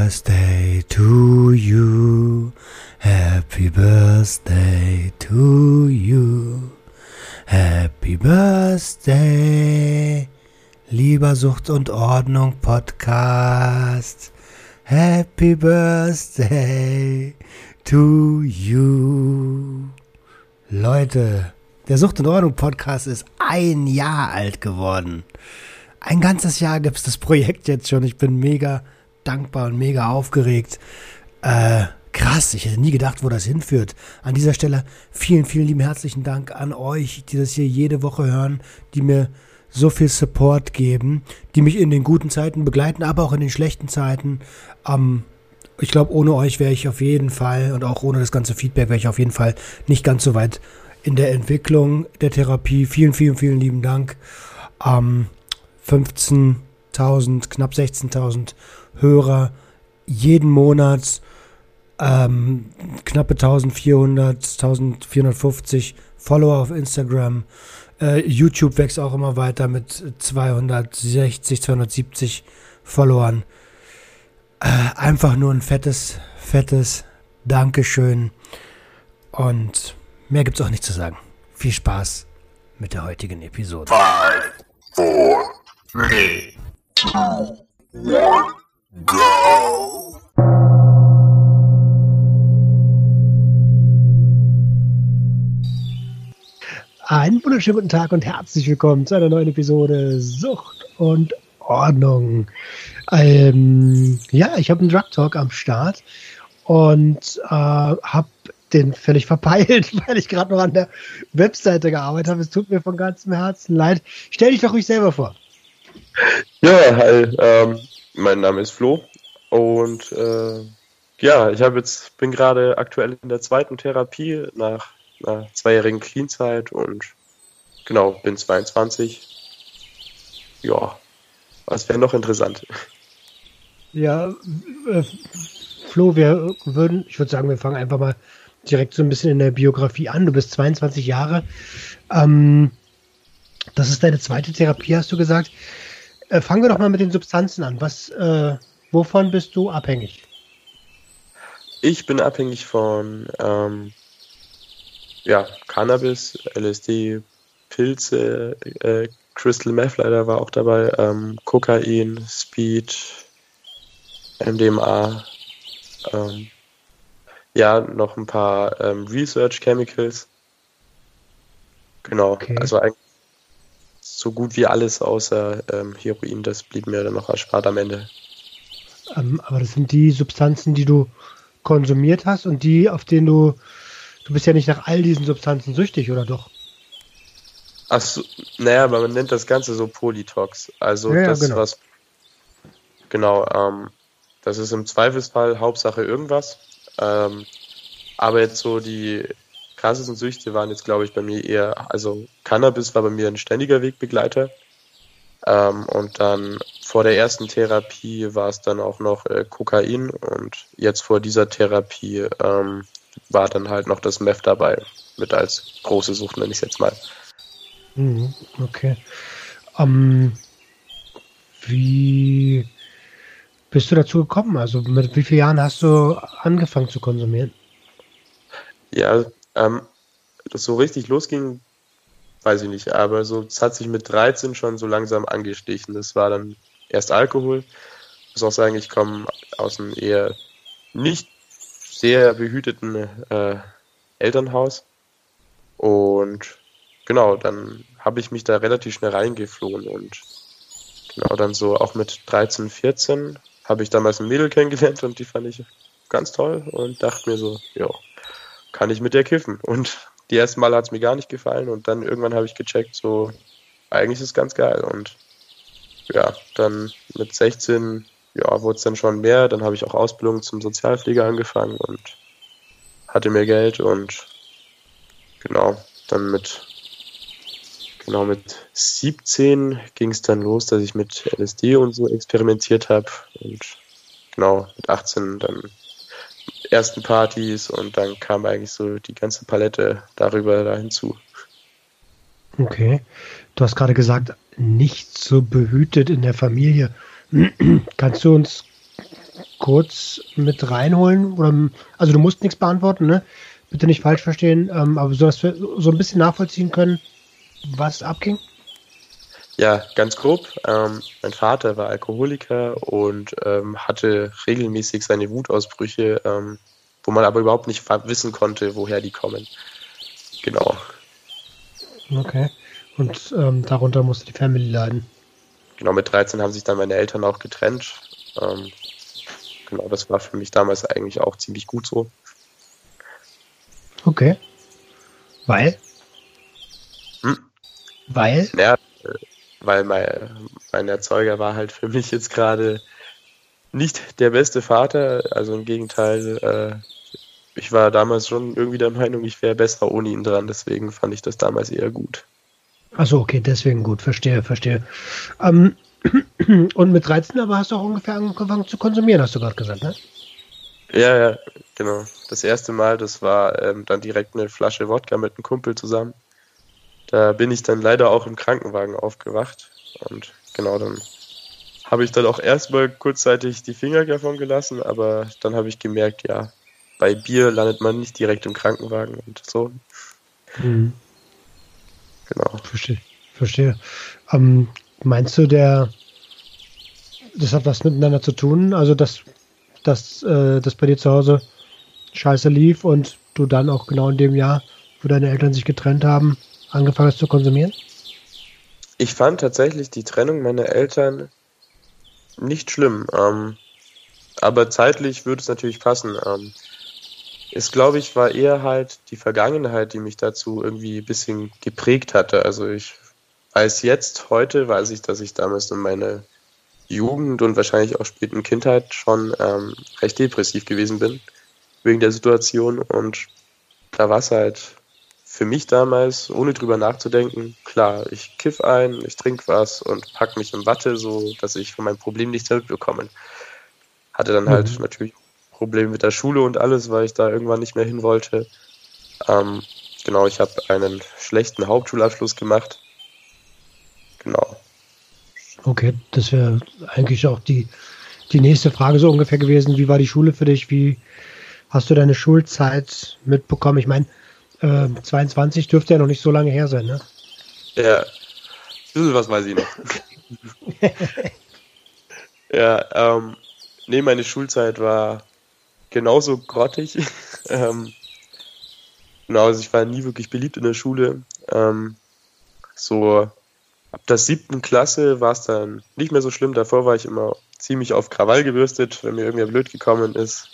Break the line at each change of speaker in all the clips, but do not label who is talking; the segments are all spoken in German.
Birthday to you. Happy Birthday to you. Happy Birthday. Lieber Sucht und Ordnung Podcast. Happy Birthday to you. Leute, der Sucht und Ordnung Podcast ist ein Jahr alt geworden. Ein ganzes Jahr gibt es das Projekt jetzt schon. Ich bin mega dankbar und mega aufgeregt. Äh, krass, ich hätte nie gedacht, wo das hinführt. An dieser Stelle vielen, vielen lieben herzlichen Dank an euch, die das hier jede Woche hören, die mir so viel Support geben, die mich in den guten Zeiten begleiten, aber auch in den schlechten Zeiten. Ähm, ich glaube, ohne euch wäre ich auf jeden Fall und auch ohne das ganze Feedback wäre ich auf jeden Fall nicht ganz so weit in der Entwicklung der Therapie. Vielen, vielen, vielen lieben Dank. Ähm, 15.000, knapp 16.000 Hörer jeden Monat, ähm, knappe 1400, 1450 Follower auf Instagram. Äh, YouTube wächst auch immer weiter mit 260, 270 Followern. Äh, einfach nur ein fettes, fettes Dankeschön. Und mehr gibt es auch nicht zu sagen. Viel Spaß mit der heutigen Episode.
Five, four, three, two, one, go!
Einen wunderschönen guten Tag und herzlich willkommen zu einer neuen Episode Sucht und Ordnung. Ähm, ja, ich habe einen Drug Talk am Start und äh, habe den völlig verpeilt, weil ich gerade noch an der Webseite gearbeitet habe. Es tut mir von ganzem Herzen leid. Stell dich doch ruhig selber vor.
Ja, hi, ähm, mein Name ist Flo und äh, ja, ich habe jetzt bin gerade aktuell in der zweiten Therapie nach einer zweijährigen Clean-Zeit und genau, bin 22. Ja, was wäre noch interessant?
Ja, äh, Flo, wir würden, ich würde sagen, wir fangen einfach mal direkt so ein bisschen in der Biografie an. Du bist 22 Jahre. Ähm, das ist deine zweite Therapie, hast du gesagt. Äh, fangen wir doch mal mit den Substanzen an. Was, äh, wovon bist du abhängig?
Ich bin abhängig von ähm, ja, Cannabis, LSD, Pilze, äh, Crystal Meth leider war auch dabei, ähm, Kokain, Speed, MDMA, ähm, ja, noch ein paar ähm, Research Chemicals. Genau,
Okay.
also eigentlich so gut wie alles außer ähm, Heroin, das blieb mir dann noch erspart am Ende.
Ähm, aber das sind die Substanzen, die du konsumiert hast und die, auf denen du, du bist ja nicht nach all diesen Substanzen süchtig, oder doch?
Achso, naja, aber man nennt das Ganze so Polytox. Also
Ja, ja,
das,
genau.
was. Genau, ähm, das ist im Zweifelsfall Hauptsache irgendwas. Ähm, aber jetzt so die krassesten Süchte waren jetzt, glaube ich, bei mir eher, also Cannabis war bei mir ein ständiger Wegbegleiter. Ähm, und dann vor der ersten Therapie war es dann auch noch äh, Kokain und jetzt vor dieser Therapie ähm, war dann halt noch das Meth dabei, mit als große Sucht, nenne ich es jetzt mal.
Mhm, okay. Ähm, wie bist du dazu gekommen? Also mit wie vielen Jahren hast du angefangen zu konsumieren?
Ja, ähm, das so richtig losging, weiß ich nicht, aber so, es hat sich mit 13 schon so langsam angestichen. Das war dann erst Alkohol. Ich muss auch sagen, ich komme aus einem eher nicht sehr behüteten äh, Elternhaus. Und genau, dann habe ich mich da relativ schnell reingeflohen und genau dann so auch mit 13, 14 habe ich damals ein Mädel kennengelernt und die fand ich ganz toll und dachte mir so, ja, kann ich mit der kiffen. Und die ersten Mal hat es mir gar nicht gefallen und dann irgendwann habe ich gecheckt, so, eigentlich ist es ganz geil. Und ja, dann mit 16, ja, wurde es dann schon mehr. Dann habe ich auch Ausbildung zum Sozialpfleger angefangen und hatte mehr Geld und genau, dann mit genau mit 17 ging es dann los, dass ich mit LSD und so experimentiert habe und genau mit 18 dann ersten Partys und dann kam eigentlich so die ganze Palette darüber da hinzu.
Okay. Du hast gerade gesagt, nicht so behütet in der Familie. Kannst du uns kurz mit reinholen? Oder, also du musst nichts beantworten, ne? Bitte nicht falsch verstehen, ähm, aber so, dass wir so ein bisschen nachvollziehen können, was abging?
Ja, ganz grob. Ähm, mein Vater war Alkoholiker und ähm, hatte regelmäßig seine Wutausbrüche, ähm, wo man aber überhaupt nicht wissen konnte, woher die kommen. Genau.
Okay. Und ähm, darunter musste die Family leiden.
Genau, mit 13 haben sich dann meine Eltern auch getrennt. Ähm, genau, das war für mich damals eigentlich auch ziemlich gut so.
Okay. Weil? Hm? Weil?
Ja, weil mein, mein Erzeuger war halt für mich jetzt gerade nicht der beste Vater. Also im Gegenteil, äh, ich war damals schon irgendwie der Meinung, ich wäre besser ohne ihn dran. Deswegen fand ich das damals eher gut.
Achso, okay, deswegen gut, verstehe, verstehe. Ähm, und mit 13 aber hast du auch ungefähr angefangen zu konsumieren, hast du gerade gesagt, ne?
Ja, ja, genau. Das erste Mal, das war ähm, dann direkt eine Flasche Wodka mit einem Kumpel zusammen. Da bin ich dann leider auch im Krankenwagen aufgewacht. Und genau, dann habe ich dann auch erstmal kurzzeitig die Finger davon gelassen, aber dann habe ich gemerkt, ja, bei Bier landet man nicht direkt im Krankenwagen und so. Mhm.
Genau. Verstehe. Verstehe. Ähm, meinst du, der das hat was miteinander zu tun? Also, dass, dass äh, das bei dir zu Hause scheiße lief und du dann auch genau in dem Jahr, wo deine Eltern sich getrennt haben, angefangen hast zu konsumieren?
Ich fand tatsächlich die Trennung meiner Eltern nicht schlimm. Ähm, aber zeitlich würde es natürlich passen. Ähm, es, glaube ich, war eher halt die Vergangenheit, die mich dazu irgendwie ein bisschen geprägt hatte. Also ich weiß jetzt, heute weiß ich, dass ich damals in meiner Jugend und wahrscheinlich auch späten Kindheit schon ähm, recht depressiv gewesen bin, wegen der Situation. Und da war es halt für mich damals, ohne drüber nachzudenken, klar, ich kiff ein, ich trinke was und pack mich in Watte, so dass ich von meinem Problem nichts mitbekomme. Hatte dann halt mhm. natürlich Probleme mit der Schule und alles, weil ich da irgendwann nicht mehr hin wollte. Ähm, genau, ich habe einen schlechten Hauptschulabschluss gemacht. Genau.
Okay, das wäre eigentlich auch die, die nächste Frage so ungefähr gewesen. Wie war die Schule für dich? Wie hast du deine Schulzeit mitbekommen? Ich meine, äh, 22 dürfte ja noch nicht so lange her sein, ne?
Ja, bisschen was weiß ich noch. ja, ähm, nee, meine Schulzeit war genauso grottig. ähm, genau, also ich war nie wirklich beliebt in der Schule. Ähm, so ab der siebten Klasse war es dann nicht mehr so schlimm. Davor war ich immer ziemlich auf Krawall gebürstet, wenn mir irgendwer blöd gekommen ist.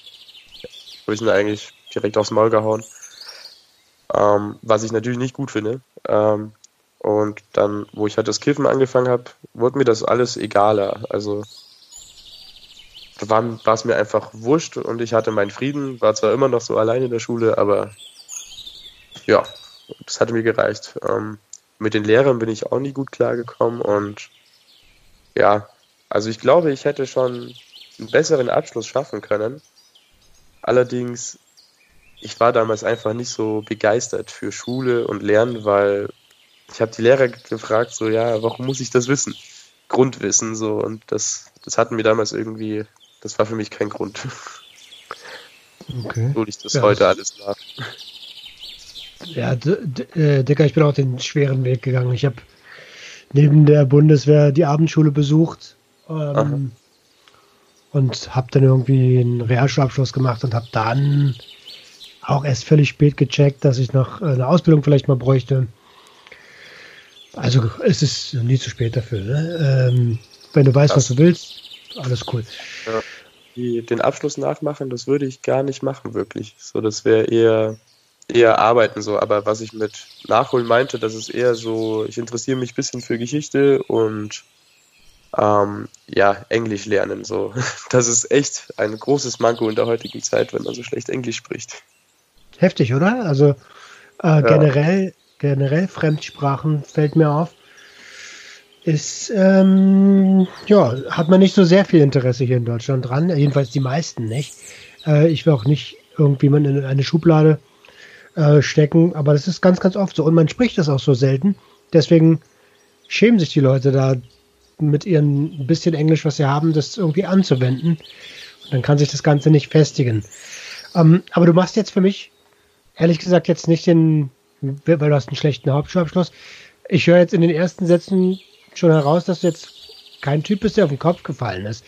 Habe ich ihn eigentlich direkt aufs Maul gehauen. Ähm, was ich natürlich nicht gut finde. Ähm, und dann, wo ich halt das Kiffen angefangen habe, wurde mir das alles egaler. Also war, war es mir einfach wurscht und ich hatte meinen Frieden, war zwar immer noch so allein in der Schule, aber ja, das hatte mir gereicht. Ähm, mit den Lehrern bin ich auch nie gut klargekommen und ja, also ich glaube, ich hätte schon einen besseren Abschluss schaffen können. Allerdings, ich war damals einfach nicht so begeistert für Schule und Lernen, weil ich habe die Lehrer gefragt, so ja, warum muss ich das wissen? Grundwissen so und das, das hatten mir damals irgendwie das war für mich kein Grund. Okay. So ich das ja, heute alles nach.
Ja, äh, Dicker, ich bin auch den schweren Weg gegangen. Ich habe neben der Bundeswehr die Abendschule besucht ähm, und habe dann irgendwie einen Realschulabschluss gemacht und habe dann auch erst völlig spät gecheckt, dass ich noch eine Ausbildung vielleicht mal bräuchte. Also es ist nie zu spät dafür. Ne? Ähm, wenn du weißt, was du willst, alles cool.
Ja die, den Abschluss nachmachen, das würde ich gar nicht machen, wirklich. So, das wäre eher, eher arbeiten so. Aber was ich mit Nachholen meinte, das ist eher so, ich interessiere mich ein bisschen für Geschichte und ähm, ja, Englisch lernen. So. Das ist echt ein großes Manko in der heutigen Zeit, wenn man so schlecht Englisch spricht.
Heftig, oder? Also äh, generell, generell Fremdsprachen fällt mir auf. Ist, ähm, ja, hat man nicht so sehr viel Interesse hier in Deutschland dran. Jedenfalls die meisten nicht. Äh, ich will auch nicht irgendjemand in eine Schublade äh, stecken, aber das ist ganz, ganz oft so. Und man spricht das auch so selten. Deswegen schämen sich die Leute da mit ihrem bisschen Englisch, was sie haben, das irgendwie anzuwenden. Und dann kann sich das Ganze nicht festigen. Ähm, aber du machst jetzt für mich, ehrlich gesagt, jetzt nicht den, weil du hast einen schlechten Hauptschulabschluss. Ich höre jetzt in den ersten Sätzen schon heraus, dass du jetzt kein Typ bist, der auf den Kopf gefallen ist.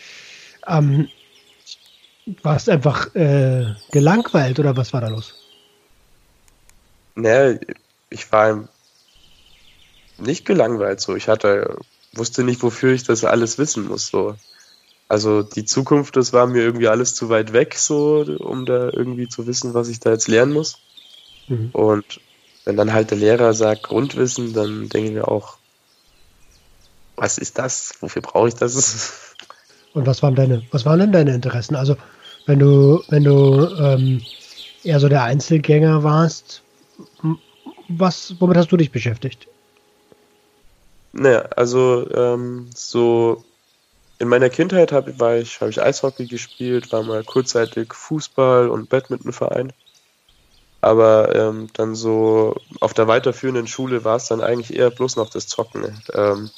Ähm, warst einfach äh, gelangweilt oder was war da los?
Naja, ich war nicht gelangweilt so. Ich hatte, wusste nicht, wofür ich das alles wissen muss. So. Also die Zukunft, das war mir irgendwie alles zu weit weg, so, um da irgendwie zu wissen, was ich da jetzt lernen muss. Mhm. Und wenn dann halt der Lehrer sagt Grundwissen, dann denke ich mir auch, was ist das? Wofür brauche ich das?
Und was waren deine, was waren denn deine Interessen? Also wenn du, wenn du ähm, eher so der Einzelgänger warst, was, womit hast du dich beschäftigt?
Naja, also ähm, so in meiner Kindheit habe ich, hab ich Eishockey gespielt, war mal kurzzeitig Fußball und Badmintonverein. Aber ähm, dann so auf der weiterführenden Schule war es dann eigentlich eher bloß noch das Zocken. Ähm,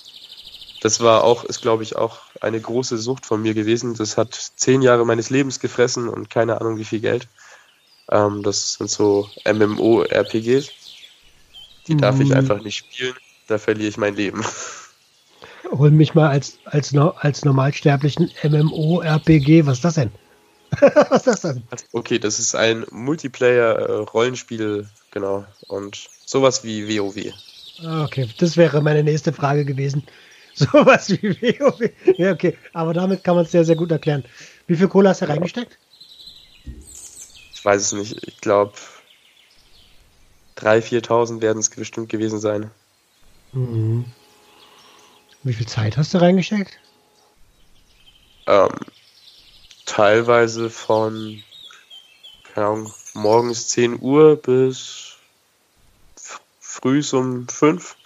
das war auch, ist glaube ich auch eine große Sucht von mir gewesen. Das hat zehn Jahre meines Lebens gefressen und keine Ahnung wie viel Geld. Ähm, das sind so MMO-RPGs. Die darf ich mhm. einfach nicht spielen. Da verliere ich mein Leben.
Hol mich mal als, als, als normalsterblichen MMO-RPG. Was ist das denn?
Was ist das denn? Okay, das ist ein Multiplayer-Rollenspiel, genau. Und sowas wie WoW.
Ah, okay, das wäre meine nächste Frage gewesen. Sowas wie WoW. Ja, okay. Aber damit kann man es sehr, sehr gut erklären. Wie viel Kohle hast du reingesteckt?
Ich weiß es nicht. Ich glaube, 3.000, 4.000 werden es bestimmt gewesen sein.
Mhm. Wie viel Zeit hast du reingesteckt?
Ähm, teilweise von, keine Ahnung, morgens 10 Uhr bis früh um 5.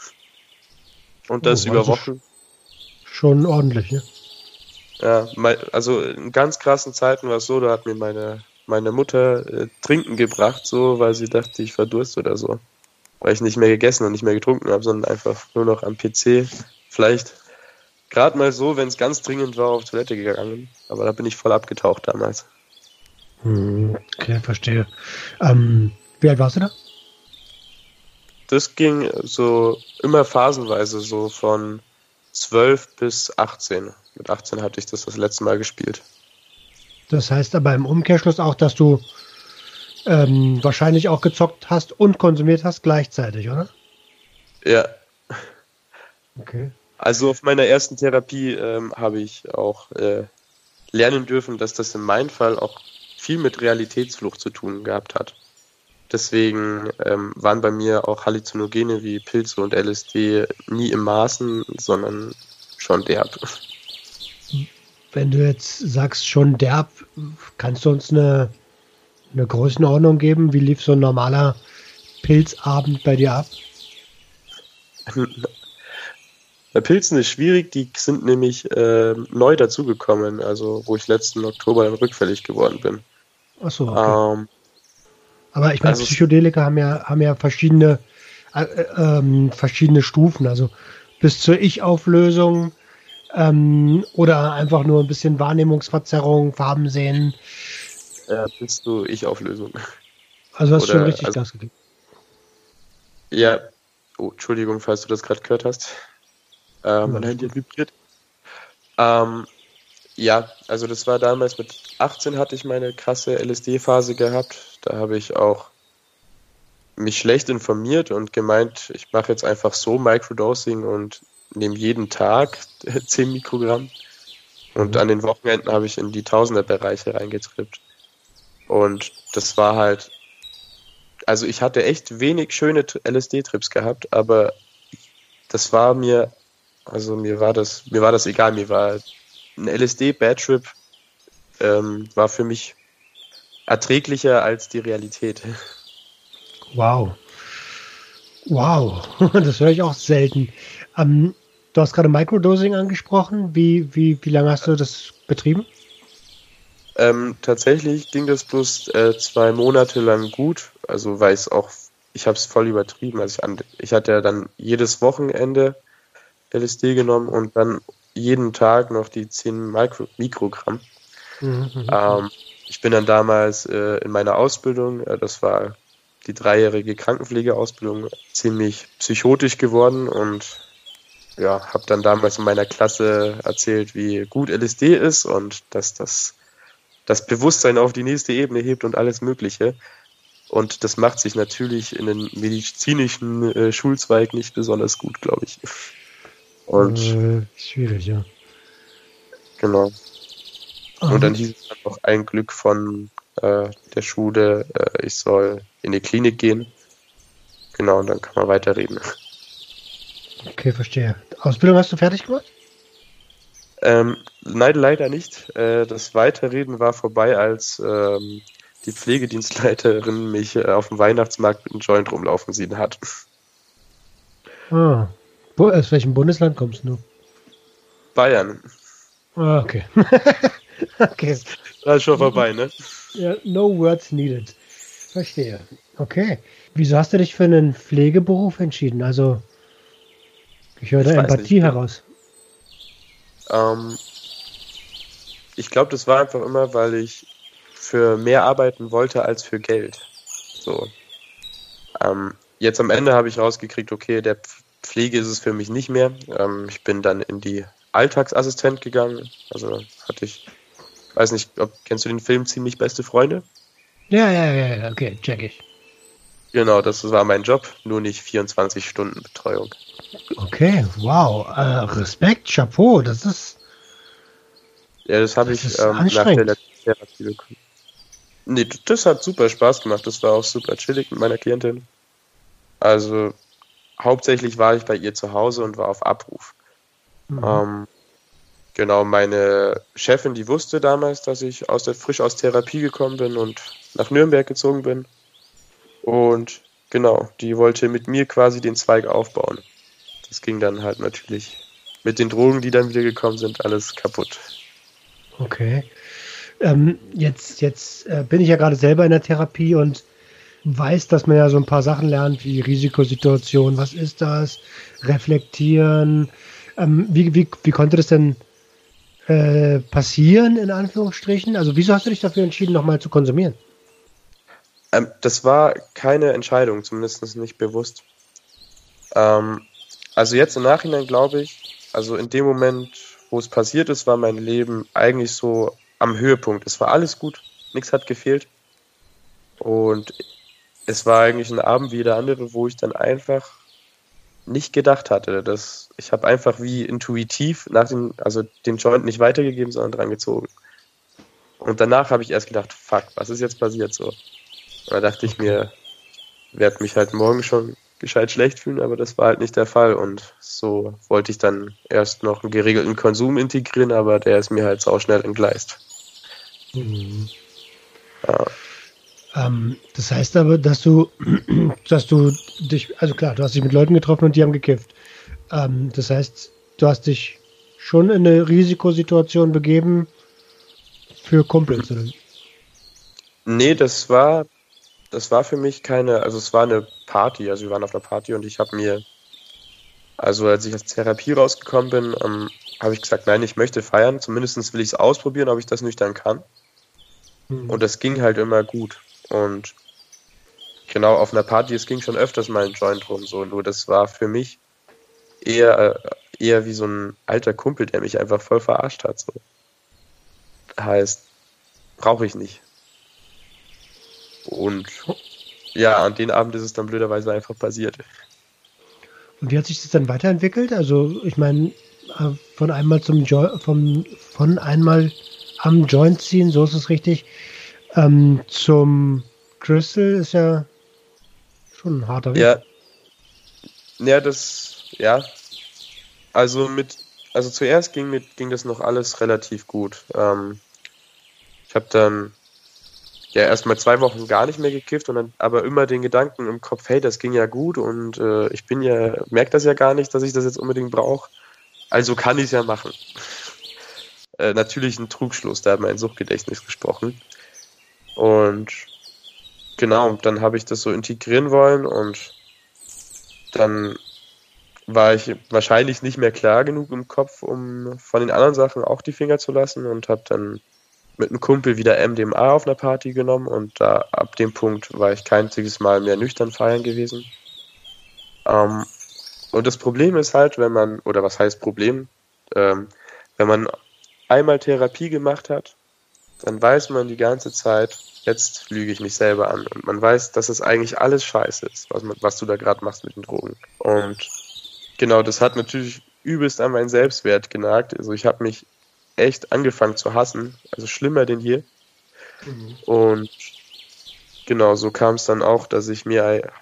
Und das oh, über Wochen
schon ordentlich, ne?
Ja, also in ganz krassen Zeiten war es so, da hat mir meine, meine Mutter äh, Trinken gebracht, so, weil sie dachte, ich verdurst oder so. Weil ich nicht mehr gegessen und nicht mehr getrunken habe, sondern einfach nur noch am PC. Vielleicht gerade mal so, wenn es ganz dringend war, auf Toilette gegangen. Aber da bin ich voll abgetaucht damals.
Hm, okay, verstehe. Ähm, wie alt warst du da?
Das ging so immer phasenweise, so von 12 bis 18. Mit 18 hatte ich das das letzte Mal gespielt.
Das heißt aber im Umkehrschluss auch, dass du ähm, wahrscheinlich auch gezockt hast und konsumiert hast gleichzeitig, oder?
Ja. Okay. Also auf meiner ersten Therapie ähm, habe ich auch äh, lernen dürfen, dass das in meinem Fall auch viel mit Realitätsflucht zu tun gehabt hat. Deswegen ähm, waren bei mir auch Halluzinogene wie Pilze und LSD nie im Maßen, sondern schon derb.
Wenn du jetzt sagst, schon derb, kannst du uns eine, eine Größenordnung geben? Wie lief so ein normaler Pilzabend bei dir ab?
Bei Pilzen ist schwierig, die sind nämlich äh, neu dazugekommen, also wo ich letzten Oktober dann rückfällig geworden bin.
Achso, okay. Ähm, aber ich meine, also, Psychedelika haben ja, haben ja verschiedene, äh, ähm, verschiedene Stufen. Also bis zur Ich-Auflösung ähm, oder einfach nur ein bisschen Wahrnehmungsverzerrung, Farben sehen.
Ja, bis zur Ich-Auflösung.
Also hast du schon richtig also, Gas gegeben.
Ja. Oh, Entschuldigung, falls du das gerade gehört hast. Ähm, mein Handy hat vibriert. Ähm, ja, also das war damals mit 18 hatte ich meine krasse LSD-Phase gehabt. Da habe ich auch mich schlecht informiert und gemeint, ich mache jetzt einfach so Microdosing und nehme jeden Tag 10 Mikrogramm. Und mhm. an den Wochenenden habe ich in die Tausenderbereiche reingetrippt. Und das war halt, also ich hatte echt wenig schöne LSD-Trips gehabt, aber das war mir, also mir war das, mir war das egal, mir war ein LSD-Bad-Trip ähm, war für mich erträglicher als die Realität.
Wow. Wow, das höre ich auch selten. Ähm, du hast gerade Microdosing angesprochen. Wie, wie, wie lange hast du das betrieben?
Ähm, tatsächlich ging das bloß äh, zwei Monate lang gut. Also weil ich auch, ich habe es voll übertrieben. Also ich, an, ich hatte ja dann jedes Wochenende LSD genommen und dann jeden Tag noch die 10 Mikro Mikrogramm. Mhm, mhm, ähm, ich bin dann damals äh, in meiner Ausbildung, äh, das war die dreijährige Krankenpflegeausbildung, ziemlich psychotisch geworden und ja, habe dann damals in meiner Klasse erzählt, wie gut LSD ist und dass das das Bewusstsein auf die nächste Ebene hebt und alles Mögliche. Und das macht sich natürlich in den medizinischen äh, Schulzweig nicht besonders gut, glaube ich.
Und äh, schwierig, ja.
Genau. Und dann hieß es dann noch ein Glück von äh, der Schule, äh, ich soll in die Klinik gehen. Genau, und dann kann man weiterreden.
Okay, verstehe. Ausbildung hast du fertig gemacht?
Ähm, nein, leider nicht. Äh, das Weiterreden war vorbei, als ähm, die Pflegedienstleiterin mich äh, auf dem Weihnachtsmarkt mit einem Joint rumlaufen sehen hat.
Ah. Wo, aus welchem Bundesland kommst du?
Bayern.
Ah, okay.
okay. Das ist schon vorbei, ne?
Ja, no words needed. Verstehe. Okay. Wieso hast du dich für einen Pflegeberuf entschieden? Also, ich höre da Empathie nicht. heraus.
Ähm, ich glaube, das war einfach immer, weil ich für mehr arbeiten wollte als für Geld. So. Ähm, jetzt am Ende habe ich rausgekriegt, okay, der Pflege ist es für mich nicht mehr. Ähm, ich bin dann in die Alltagsassistent gegangen. Also hatte ich, weiß nicht, ob, kennst du den Film Ziemlich beste Freunde?
Ja, ja, ja, okay, check ich.
Genau, das war mein Job, nur nicht 24 Stunden Betreuung.
Okay, wow, äh, Respekt, Chapeau, das ist.
Ja, das habe ich ähm, nach der letzten Therapie bekommen. Nee, das hat super Spaß gemacht. Das war auch super chillig mit meiner Klientin. Also hauptsächlich war ich bei ihr zu Hause und war auf Abruf. Mhm. Ähm, genau, meine Chefin, die wusste damals, dass ich aus der, frisch aus Therapie gekommen bin und nach Nürnberg gezogen bin. Und genau, die wollte mit mir quasi den Zweig aufbauen. Das ging dann halt natürlich mit den Drogen, die dann wieder gekommen sind, alles kaputt.
Okay. Ähm, jetzt jetzt äh, bin ich ja gerade selber in der Therapie und weiß, dass man ja so ein paar Sachen lernt, wie Risikosituation, was ist das, reflektieren. Ähm, wie, wie, wie konnte das denn äh, passieren, in Anführungsstrichen? Also wieso hast du dich dafür entschieden, nochmal zu konsumieren?
Ähm, das war keine Entscheidung, zumindest nicht bewusst. Ähm, also jetzt im Nachhinein glaube ich, also in dem Moment, wo es passiert ist, war mein Leben eigentlich so am Höhepunkt. Es war alles gut, nichts hat gefehlt. Und es war eigentlich ein Abend wie jeder andere, wo ich dann einfach nicht gedacht hatte. Dass ich habe einfach wie intuitiv nach dem, also den Joint nicht weitergegeben, sondern dran gezogen. Und danach habe ich erst gedacht, fuck, was ist jetzt passiert so? Und da dachte ich mir, werde mich halt morgen schon gescheit schlecht fühlen, aber das war halt nicht der Fall. Und so wollte ich dann erst noch einen geregelten Konsum integrieren, aber der ist mir halt auch schnell entgleist. Mhm.
Ja. Ähm, das heißt aber, dass du, dass du dich, also klar, du hast dich mit Leuten getroffen und die haben gekifft. Ähm, das heißt, du hast dich schon in eine Risikosituation begeben für Kumpels, oder?
Nee, das war, das war für mich keine, also es war eine Party, also wir waren auf einer Party und ich habe mir, also als ich aus Therapie rausgekommen bin, ähm, habe ich gesagt, nein, ich möchte feiern, zumindest will ich es ausprobieren, ob ich das nüchtern kann. Mhm. Und das ging halt immer gut. Und genau auf einer Party, es ging schon öfters mal ein Joint rum, so, nur das war für mich eher, äh, eher wie so ein alter Kumpel, der mich einfach voll verarscht hat. So. Heißt, brauche ich nicht. Und ja, an den Abend ist es dann blöderweise einfach passiert.
Und wie hat sich das dann weiterentwickelt? Also, ich meine, äh, von einmal zum jo vom, von einmal am Joint ziehen, so ist es richtig, ähm, zum Crystal ist ja schon ein harter Weg.
Ja. Ja, das, ja. Also mit, also zuerst ging mit, ging das noch alles relativ gut. Ähm, ich habe dann ja erstmal zwei Wochen gar nicht mehr gekifft und dann aber immer den Gedanken im Kopf, hey, das ging ja gut und äh, ich bin ja, merke das ja gar nicht, dass ich das jetzt unbedingt brauche. Also kann ich es ja machen. äh, natürlich ein Trugschluss, da hat mein Suchtgedächtnis gesprochen. Und genau, dann habe ich das so integrieren wollen und dann war ich wahrscheinlich nicht mehr klar genug im Kopf, um von den anderen Sachen auch die Finger zu lassen und habe dann mit einem Kumpel wieder MDMA auf einer Party genommen und da ab dem Punkt war ich kein einziges Mal mehr nüchtern feiern gewesen. Ähm, und das Problem ist halt, wenn man, oder was heißt Problem, ähm, wenn man einmal Therapie gemacht hat, dann weiß man die ganze Zeit, jetzt lüge ich mich selber an. Und man weiß, dass es eigentlich alles scheiße ist, was, was du da gerade machst mit den Drogen. Und genau, das hat natürlich übelst an meinen Selbstwert genagt. Also ich habe mich echt angefangen zu hassen, also schlimmer denn je. Mhm. Und genau, so kam es dann auch, dass ich mir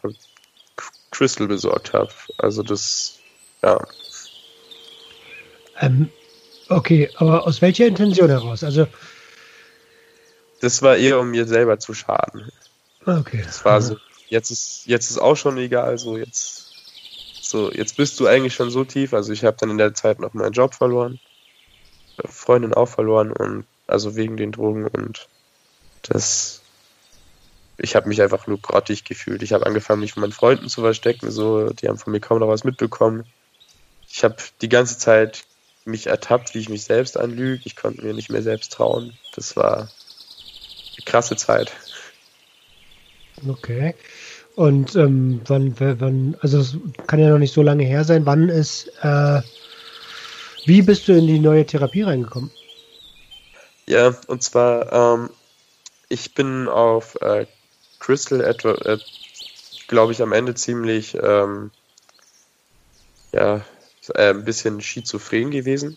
Crystal besorgt habe. Also das, ja.
Ähm, okay, aber aus welcher Intention heraus? Also
das war eher, um mir selber zu schaden.
Okay.
Das war so, jetzt ist, jetzt ist auch schon egal, so jetzt, so, jetzt bist du eigentlich schon so tief. Also ich habe dann in der Zeit noch meinen Job verloren, Freundin auch verloren und also wegen den Drogen und das, ich habe mich einfach nur grottig gefühlt. Ich habe angefangen, mich von meinen Freunden zu verstecken, so, die haben von mir kaum noch was mitbekommen. Ich habe die ganze Zeit mich ertappt, wie ich mich selbst anlüge. Ich konnte mir nicht mehr selbst trauen. Das war krasse Zeit.
Okay. Und ähm, wann, wann, also es kann ja noch nicht so lange her sein, wann ist, äh, wie bist du in die neue Therapie reingekommen?
Ja, und zwar, ähm, ich bin auf äh, Crystal etwa, äh, glaube ich, am Ende ziemlich, ähm, ja, äh, ein bisschen schizophren gewesen,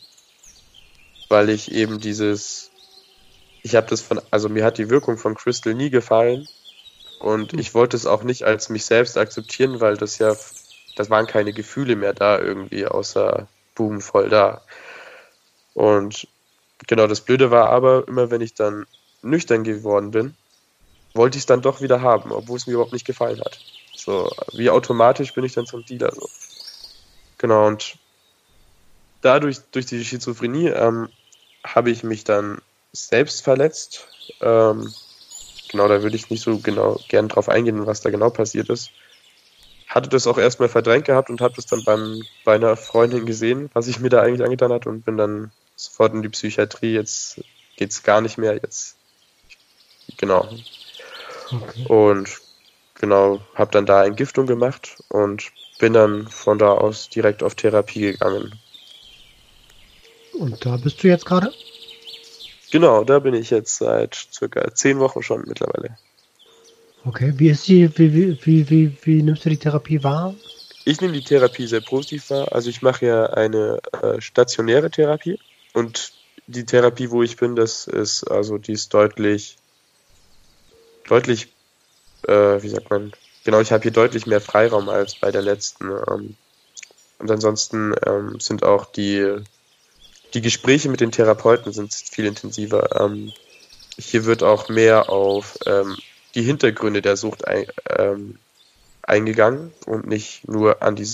weil ich eben dieses ich habe das von, also mir hat die Wirkung von Crystal nie gefallen und hm. ich wollte es auch nicht als mich selbst akzeptieren, weil das ja, das waren keine Gefühle mehr da irgendwie, außer Boom, voll da. Und genau, das Blöde war aber, immer wenn ich dann nüchtern geworden bin, wollte ich es dann doch wieder haben, obwohl es mir überhaupt nicht gefallen hat. So, wie automatisch bin ich dann zum Dealer so. Genau, und dadurch, durch die Schizophrenie, ähm, habe ich mich dann selbst verletzt. Ähm, genau, da würde ich nicht so genau gern drauf eingehen, was da genau passiert ist. Hatte das auch erstmal verdrängt gehabt und habe das dann beim, bei einer Freundin gesehen, was ich mir da eigentlich angetan hat und bin dann sofort in die Psychiatrie. Jetzt geht's gar nicht mehr. Jetzt genau. Okay. Und genau, habe dann da Entgiftung gemacht und bin dann von da aus direkt auf Therapie gegangen.
Und da bist du jetzt gerade?
Genau, da bin ich jetzt seit circa zehn Wochen schon mittlerweile.
Okay, wie ist die, wie, wie, wie, wie, wie nimmst du die Therapie wahr?
Ich nehme die Therapie sehr positiv wahr. Also ich mache ja eine äh, stationäre Therapie und die Therapie, wo ich bin, das ist, also die ist deutlich, deutlich, äh, wie sagt man, genau, ich habe hier deutlich mehr Freiraum als bei der letzten. Ähm, und ansonsten ähm, sind auch die die Gespräche mit den Therapeuten sind viel intensiver. Ähm, hier wird auch mehr auf ähm, die Hintergründe der Sucht ein, ähm, eingegangen und nicht nur an die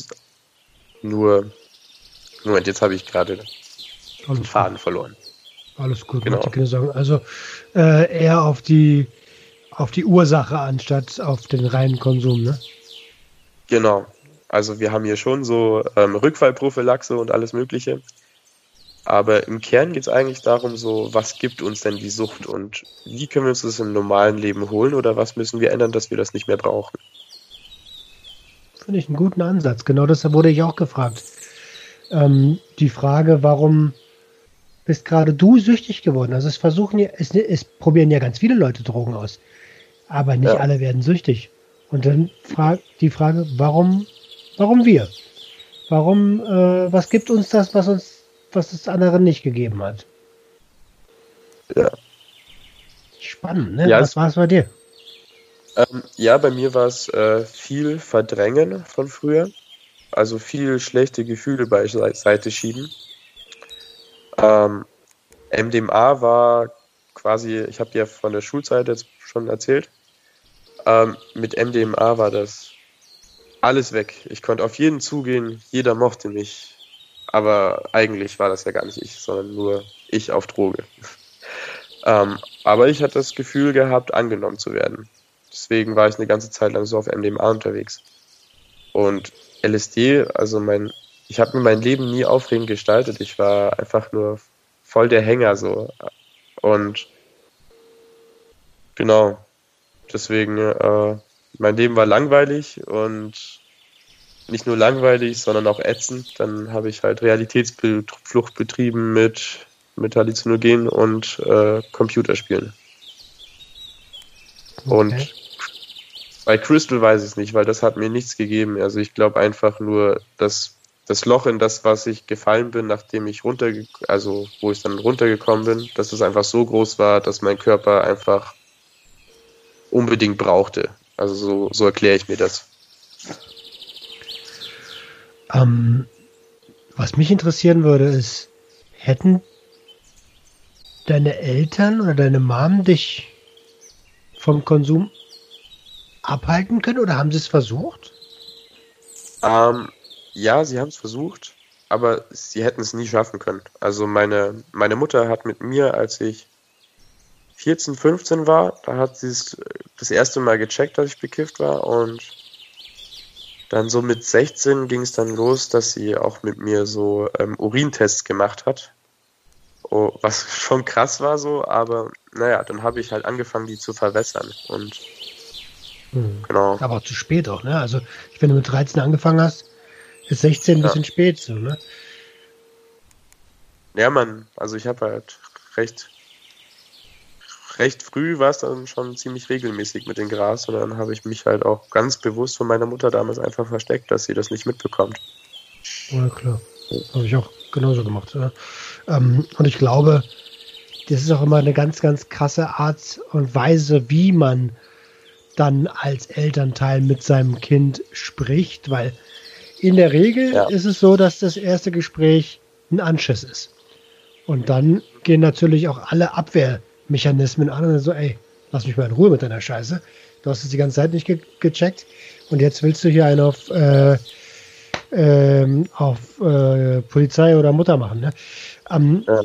nur Moment, jetzt habe ich gerade den Faden gut. verloren.
Alles gut, genau. ich sagen. Also äh, eher auf die auf die Ursache anstatt auf den reinen Konsum, ne?
Genau. Also wir haben hier schon so ähm, Rückfallprophylaxe und alles Mögliche. Aber im Kern geht es eigentlich darum, so, was gibt uns denn die Sucht und wie können wir uns das im normalen Leben holen oder was müssen wir ändern, dass wir das nicht mehr brauchen?
Finde ich einen guten Ansatz. Genau deshalb wurde ich auch gefragt. Ähm, die Frage, warum bist gerade du süchtig geworden? Also es versuchen ja, es, es probieren ja ganz viele Leute Drogen aus, aber nicht ja. alle werden süchtig. Und dann fragt die Frage, warum, warum wir? Warum, äh, was gibt uns das, was uns was es anderen nicht gegeben hat.
Ja.
Spannend, ne? Ja, was war es bei dir?
Ähm, ja, bei mir war es äh, viel Verdrängen von früher. Also viel schlechte Gefühle beiseite schieben. Ähm, MDMA war quasi, ich habe dir von der Schulzeit jetzt schon erzählt. Ähm, mit MDMA war das alles weg. Ich konnte auf jeden zugehen, jeder mochte mich. Aber eigentlich war das ja gar nicht ich, sondern nur ich auf Droge. ähm, aber ich hatte das Gefühl gehabt, angenommen zu werden. Deswegen war ich eine ganze Zeit lang so auf MDMA unterwegs. Und LSD, also mein, ich habe mir mein Leben nie aufregend gestaltet. Ich war einfach nur voll der Hänger so. Und genau, deswegen, äh, mein Leben war langweilig und nicht nur langweilig, sondern auch ätzend. Dann habe ich halt Realitätsflucht betrieben mit, mit Halluzinogen und äh, Computerspielen. Okay. Und bei Crystal weiß ich es nicht, weil das hat mir nichts gegeben. Also ich glaube einfach nur, dass das Loch in das, was ich gefallen bin, nachdem ich runter, also wo ich dann runtergekommen bin, dass es einfach so groß war, dass mein Körper einfach unbedingt brauchte. Also so, so erkläre ich mir das.
Ähm, was mich interessieren würde, ist, hätten deine Eltern oder deine Mom dich vom Konsum abhalten können oder haben sie es versucht?
Ähm, ja, sie haben es versucht, aber sie hätten es nie schaffen können. Also meine, meine Mutter hat mit mir, als ich 14, 15 war, da hat sie es das erste Mal gecheckt, dass ich bekifft war und dann so mit 16 ging es dann los, dass sie auch mit mir so ähm, Urintests gemacht hat. Oh, was schon krass war so, aber naja, dann habe ich halt angefangen, die zu verwässern. Und
hm. genau. Aber auch zu spät auch, ne? Also wenn du mit 13 angefangen hast, ist 16 ein bisschen spät so, ne?
Ja, man, also ich habe halt recht recht früh war es dann schon ziemlich regelmäßig mit dem Gras und dann habe ich mich halt auch ganz bewusst von meiner Mutter damals einfach versteckt, dass sie das nicht mitbekommt.
Ja, klar. Habe ich auch genauso gemacht. Ja. Ähm, und ich glaube, das ist auch immer eine ganz, ganz krasse Art und Weise, wie man dann als Elternteil mit seinem Kind spricht, weil in der Regel ja. ist es so, dass das erste Gespräch ein Anschiss ist. Und dann gehen natürlich auch alle Abwehr Mechanismen an und so, ey, lass mich mal in Ruhe mit deiner Scheiße. Du hast es die ganze Zeit nicht ge gecheckt und jetzt willst du hier einen auf, äh, äh, auf äh, Polizei oder Mutter machen. Ne? Ähm, ja.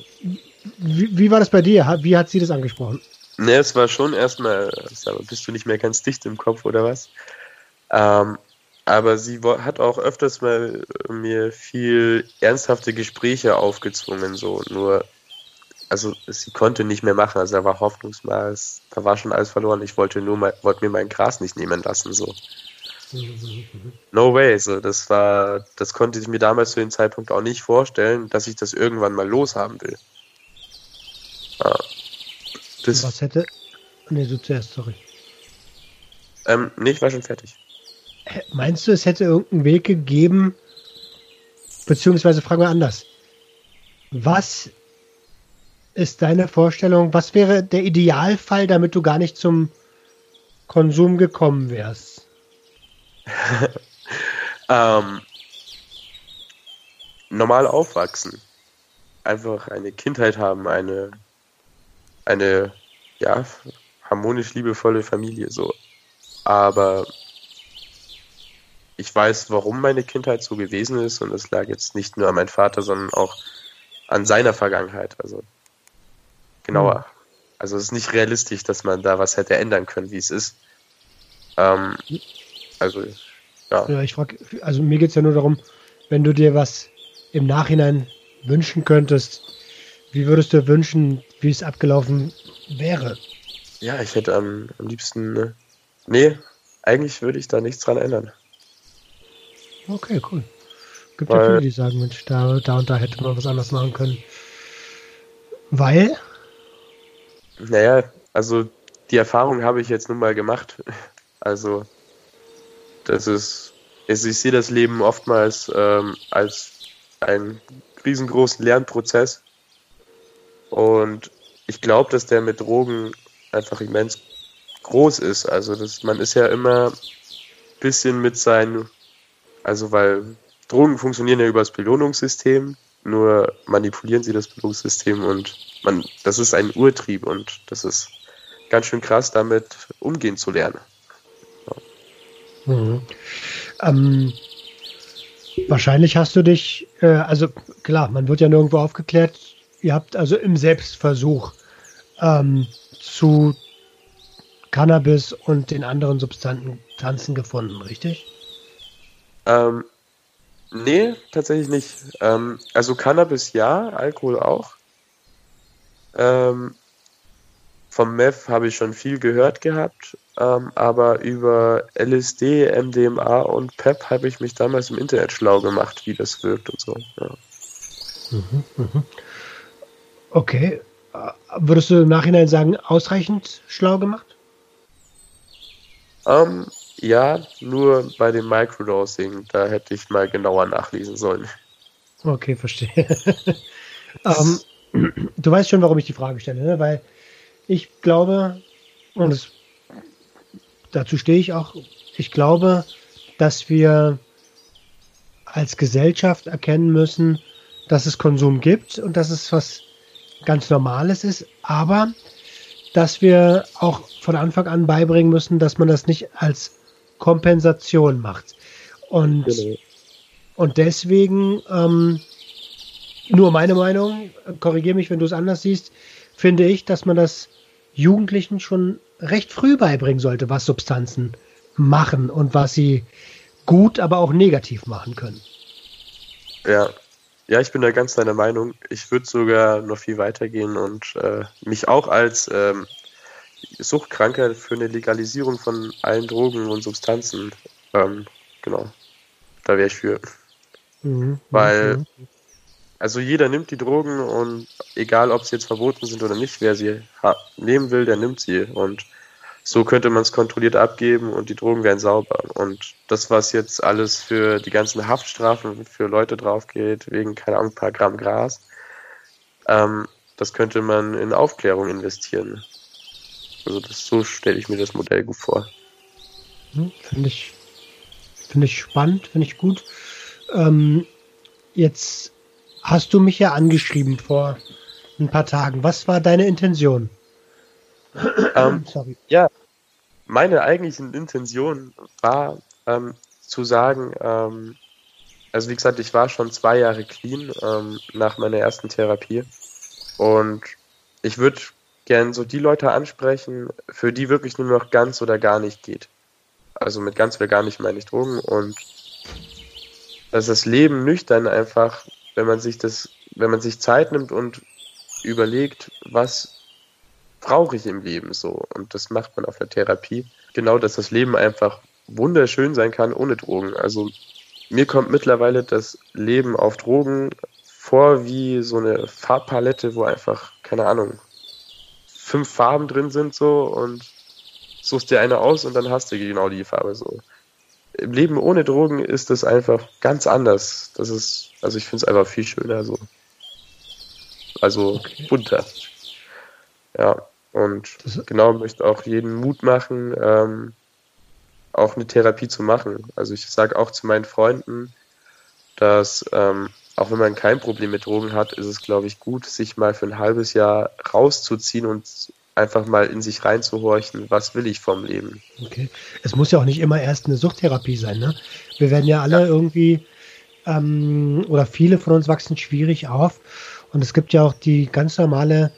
wie, wie, war das bei dir? Wie hat sie das angesprochen?
Ne, es war schon erstmal, bist du nicht mehr ganz dicht im Kopf oder was? Ähm, aber sie hat auch öfters mal mir viel ernsthafte Gespräche aufgezwungen, so. Nur also sie konnte nicht mehr machen, also da war hoffnungslos, da war schon alles verloren. Ich wollte nur mal, wollte mir mein Gras nicht nehmen lassen, so. No way, so, das war, das konnte ich mir damals zu dem Zeitpunkt auch nicht vorstellen, dass ich das irgendwann mal loshaben will.
Ah. Das, Was hätte, nee, du zuerst, sorry.
Ähm, nee, ich war schon fertig.
Meinst du, es hätte irgendeinen Weg gegeben, beziehungsweise fragen wir anders. Was ist deine Vorstellung, was wäre der Idealfall, damit du gar nicht zum Konsum gekommen wärst?
ähm, normal aufwachsen. Einfach eine Kindheit haben, eine, eine, ja, harmonisch liebevolle Familie, so. Aber ich weiß, warum meine Kindheit so gewesen ist und es lag jetzt nicht nur an meinem Vater, sondern auch an seiner Vergangenheit. Also genauer. Mhm. Also es ist nicht realistisch, dass man da was hätte ändern können, wie es ist. Ähm, also, ja.
Ja, ich frage, also mir geht es ja nur darum, wenn du dir was im Nachhinein wünschen könntest, wie würdest du wünschen, wie es abgelaufen wäre?
Ja, ich hätte am, am liebsten. Ne, nee, eigentlich würde ich da nichts dran ändern.
Okay, cool. Gibt Weil, ja viele, die sagen, Mensch, da, da und da hätte man was anderes machen können. Weil?
Naja, also die Erfahrung habe ich jetzt nun mal gemacht. Also, das ist, ich sehe das Leben oftmals ähm, als einen riesengroßen Lernprozess. Und ich glaube, dass der mit Drogen einfach immens groß ist. Also das, man ist ja immer ein bisschen mit seinen, also weil Drogen funktionieren ja über das Belohnungssystem. Nur manipulieren sie das Belohnungssystem und man, das ist ein Urtrieb und das ist ganz schön krass, damit umgehen zu lernen.
Mhm. Ähm, wahrscheinlich hast du dich, äh, also klar, man wird ja nirgendwo aufgeklärt. Ihr habt also im Selbstversuch ähm, zu Cannabis und den anderen Substanzen gefunden, richtig?
Ähm, nee, tatsächlich nicht. Ähm, also Cannabis ja, Alkohol auch. Ähm, vom Meth habe ich schon viel gehört gehabt, ähm, aber über LSD, MDMA und PEP habe ich mich damals im Internet schlau gemacht, wie das wirkt und so. Ja.
Mhm, mhm. Okay. Äh, würdest du im Nachhinein sagen, ausreichend schlau gemacht?
Ähm, ja, nur bei dem Microdosing, da hätte ich mal genauer nachlesen sollen.
Okay, verstehe. ähm, du weißt schon, warum ich die Frage stelle, ne? weil ich glaube, und das, dazu stehe ich auch, ich glaube, dass wir als Gesellschaft erkennen müssen, dass es Konsum gibt und dass es was ganz Normales ist, aber dass wir auch von Anfang an beibringen müssen, dass man das nicht als Kompensation macht. Und, genau. und deswegen, ähm, nur meine Meinung, korrigiere mich, wenn du es anders siehst, finde ich, dass man das Jugendlichen schon recht früh beibringen sollte, was Substanzen machen und was sie gut, aber auch negativ machen können.
Ja, ja, ich bin da ganz deiner Meinung. Ich würde sogar noch viel weitergehen und äh, mich auch als ähm, Suchtkranker für eine Legalisierung von allen Drogen und Substanzen, ähm, genau, da wäre ich für. Mhm. Weil, mhm. also jeder nimmt die Drogen und egal, ob sie jetzt verboten sind oder nicht, wer sie nehmen will, der nimmt sie. Und so könnte man es kontrolliert abgeben und die Drogen wären sauber. Und das, was jetzt alles für die ganzen Haftstrafen für Leute drauf geht, wegen, keine Ahnung, ein paar Gramm Gras, ähm, das könnte man in Aufklärung investieren. Also das, so stelle ich mir das Modell gut vor.
Hm, finde ich, finde ich spannend, finde ich gut. Ähm, jetzt hast du mich ja angeschrieben vor ein paar Tagen. Was war deine Intention?
Ähm, Sorry. Ja, meine eigentliche Intention war ähm, zu sagen, ähm, also wie gesagt, ich war schon zwei Jahre clean ähm, nach meiner ersten Therapie und ich würde gern so die Leute ansprechen, für die wirklich nur noch ganz oder gar nicht geht. Also mit ganz oder gar nicht meine ich Drogen und dass das Leben nüchtern einfach, wenn man sich das, wenn man sich Zeit nimmt und überlegt, was brauche ich im Leben so. Und das macht man auf der Therapie. Genau, dass das Leben einfach wunderschön sein kann ohne Drogen. Also mir kommt mittlerweile das Leben auf Drogen vor wie so eine Farbpalette, wo einfach, keine Ahnung, fünf Farben drin sind so und suchst dir eine aus und dann hast du genau die Farbe so. Im Leben ohne Drogen ist es einfach ganz anders. Das ist, also ich finde es einfach viel schöner so. Also okay. bunter. Ja. Und genau möchte auch jeden Mut machen, ähm, auch eine Therapie zu machen. Also ich sage auch zu meinen Freunden, dass ähm, auch wenn man kein Problem mit Drogen hat, ist es, glaube ich, gut, sich mal für ein halbes Jahr rauszuziehen und einfach mal in sich reinzuhorchen, was will ich vom Leben.
Okay. Es muss ja auch nicht immer erst eine Suchttherapie sein, ne? Wir werden ja alle ja. irgendwie, ähm, oder viele von uns wachsen schwierig auf. Und es gibt ja auch die ganz normale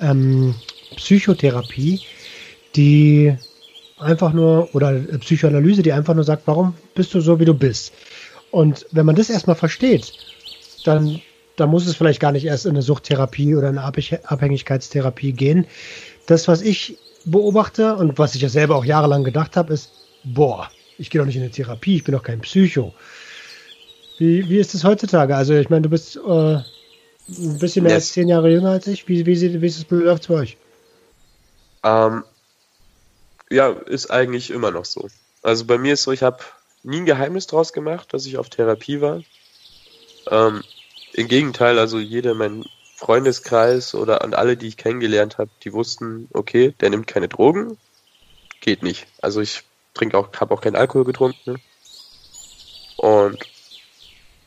ähm, Psychotherapie, die einfach nur, oder Psychoanalyse, die einfach nur sagt, warum bist du so, wie du bist. Und wenn man das erstmal versteht, dann, dann muss es vielleicht gar nicht erst in eine Suchttherapie oder eine Abhängigkeitstherapie gehen. Das, was ich beobachte und was ich ja selber auch jahrelang gedacht habe, ist, boah, ich gehe doch nicht in eine Therapie, ich bin doch kein Psycho. Wie, wie ist es heutzutage? Also ich meine, du bist äh, ein bisschen mehr yes. als zehn Jahre jünger als ich. Wie, wie, wie ist es bei euch?
Ähm, ja, ist eigentlich immer noch so. Also bei mir ist so, ich habe nie ein Geheimnis draus gemacht, dass ich auf Therapie war. Ähm, Im Gegenteil, also jeder in meinem Freundeskreis oder an alle, die ich kennengelernt habe, die wussten, okay, der nimmt keine Drogen, geht nicht. Also ich trinke auch, habe auch keinen Alkohol getrunken. Und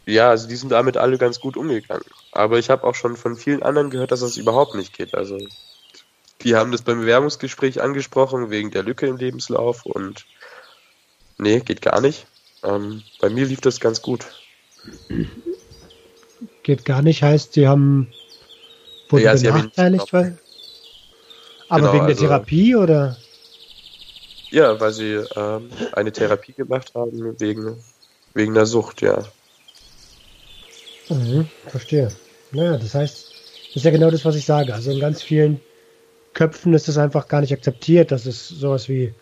ja, also die sind damit alle ganz gut umgegangen. aber ich habe auch schon von vielen anderen gehört, dass das überhaupt nicht geht. Also die haben das beim Bewerbungsgespräch angesprochen, wegen der Lücke im Lebenslauf und nee, geht gar nicht. Ähm, bei mir lief das ganz gut.
Geht gar nicht, heißt, sie haben wurden
Ja, sie haben ihn
benachteiligt, weil. Aber
Genau,
wegen der
also-
Therapie oder?
Ja, weil sie ähm, eine Therapie gemacht haben wegen, wegen der Sucht, ja.
Mhm, verstehe. Naja, das heißt, das ist ja genau das, was ich sage. Also in ganz vielen Köpfen ist es einfach gar nicht akzeptiert, dass es sowas wie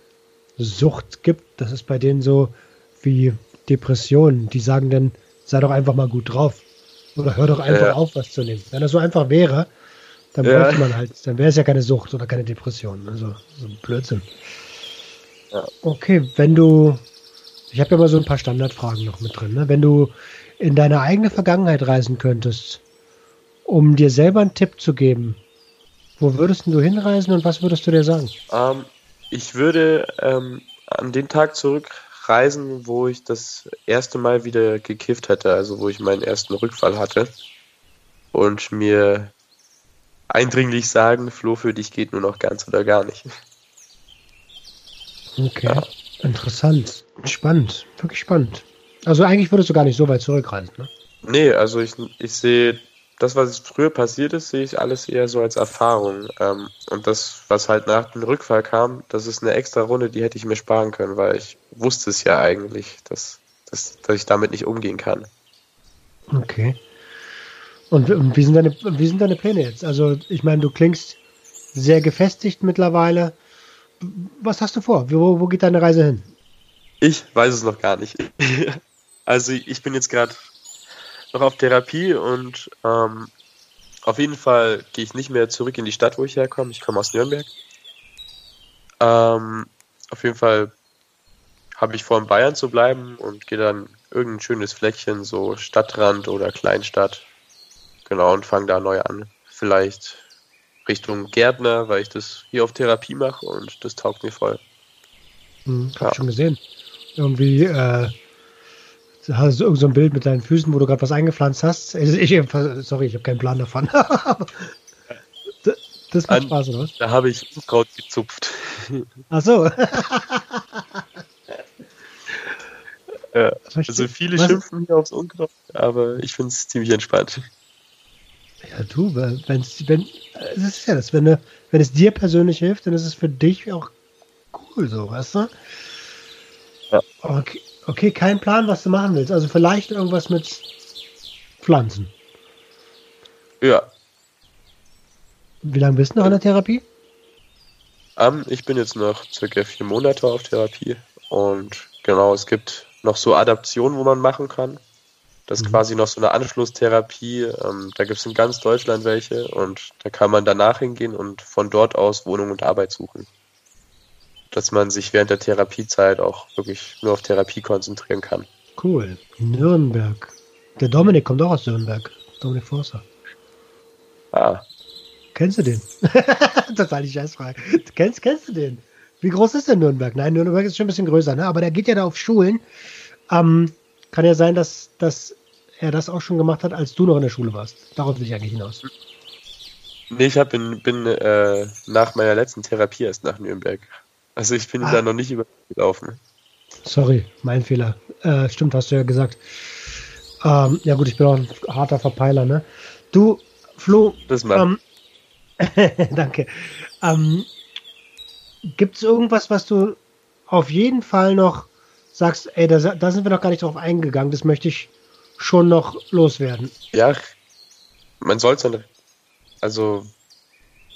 Sucht gibt. Das ist bei denen so wie Depressionen. Die sagen dann, sei doch einfach mal gut drauf. Oder hör doch einfach
Ja.
auf, was zu nehmen. Wenn das so einfach wäre, dann
Ja.
bräuchte man halt, dann wäre es ja keine Sucht oder keine Depression. Also so ein Blödsinn.
Ja.
Okay, wenn du, ich habe ja mal so ein paar Standardfragen noch mit drin. Ne? Wenn du in deine eigene Vergangenheit reisen könntest, um dir selber einen Tipp zu geben, wo würdest du hinreisen und was würdest du dir sagen?
Ähm, ich würde ähm, an den Tag zurückreisen, wo ich das erste Mal wieder gekifft hatte, also wo ich meinen ersten Rückfall hatte. Und mir eindringlich sagen, Flo, für dich geht nur noch ganz oder gar nicht.
Okay, interessant, spannend, wirklich spannend. Also eigentlich würdest du gar nicht so weit zurückreisen, ne?
Nee, also ich, ich sehe, das, was früher passiert ist, sehe ich alles eher so als Erfahrung. Ähm, und das, was halt nach dem Rückfall kam, das ist eine extra Runde, die hätte ich mir sparen können, weil ich wusste es ja eigentlich, dass, dass, dass ich damit nicht umgehen kann.
Okay. Und wie sind deine, wie sind deine Pläne jetzt? Also ich meine, du klingst sehr gefestigt mittlerweile. Was hast du vor? Wo, wo geht deine Reise hin?
Ich weiß es noch gar nicht. also ich bin jetzt gerade noch auf Therapie und ähm, auf jeden Fall gehe ich nicht mehr zurück in die Stadt, wo ich herkomme. Ich komme aus Nürnberg. Ähm, auf jeden Fall habe ich vor, in Bayern zu bleiben und gehe dann irgendein schönes Fleckchen, so Stadtrand oder Kleinstadt. Genau, und fange da neu an. Vielleicht Richtung Gärtner, weil ich das hier auf Therapie mache und das taugt mir voll.
Hm, hab
Ja.
ich schon gesehen. Irgendwie, äh, hast du irgend so ein Bild mit deinen Füßen, wo du gerade was eingepflanzt hast. Ich, sorry, ich habe keinen Plan davon. das macht
An-
Spaß, oder was?
Da habe ich Unkraut gezupft.
Ach so.
Ja. Also viele
Was-
schimpfen hier aufs Unkraut, aber ich finde es ziemlich entspannt.
Ja, du, wenn's, wenn, das ist ja das, wenn, du, wenn es dir persönlich hilft, dann ist es für dich auch cool, so, weißt du?
Ja.
Okay, okay, kein Plan, was du machen willst. Also vielleicht irgendwas mit Pflanzen.
Ja,
Wie lange bist du noch in der Therapie?
ähm, ich bin jetzt noch circa vier Monate auf Therapie und genau, es gibt noch so Adaptionen, wo man machen kann. Das ist
Mhm.
quasi noch so eine Anschlusstherapie. Ähm, da gibt es in ganz Deutschland welche und da kann man danach hingehen und von dort aus Wohnung und Arbeit suchen. Dass man sich während der Therapiezeit auch wirklich nur auf Therapie konzentrieren kann.
Cool. Nürnberg. Der Dominik kommt auch aus Nürnberg. Dominik Forster.
Ah,
Kennst du den? Total die Scheißfrage. Kennst, kennst du den? Wie groß ist denn Nürnberg? Nein, Nürnberg ist schon ein bisschen größer, ne? Aber der geht ja da auf Schulen. Ähm, kann ja sein, dass, dass er das auch schon gemacht hat, als du noch in der Schule warst. Darauf will ich eigentlich hinaus.
Nee, ich hab bin, bin äh, nach meiner letzten Therapie erst nach Nürnberg. Also ich bin
Ah.
da noch nicht übergelaufen.
Sorry, mein Fehler. Äh, stimmt, hast du ja gesagt. Ähm, ja gut, ich bin auch ein harter Verpeiler, ne? Du, Flo,
Das
ähm, danke. Ähm, Gibt es irgendwas, was du auf jeden Fall noch sagst, ey, da, da sind wir noch gar nicht drauf eingegangen, das möchte ich schon noch loswerden.
ja, man sollte also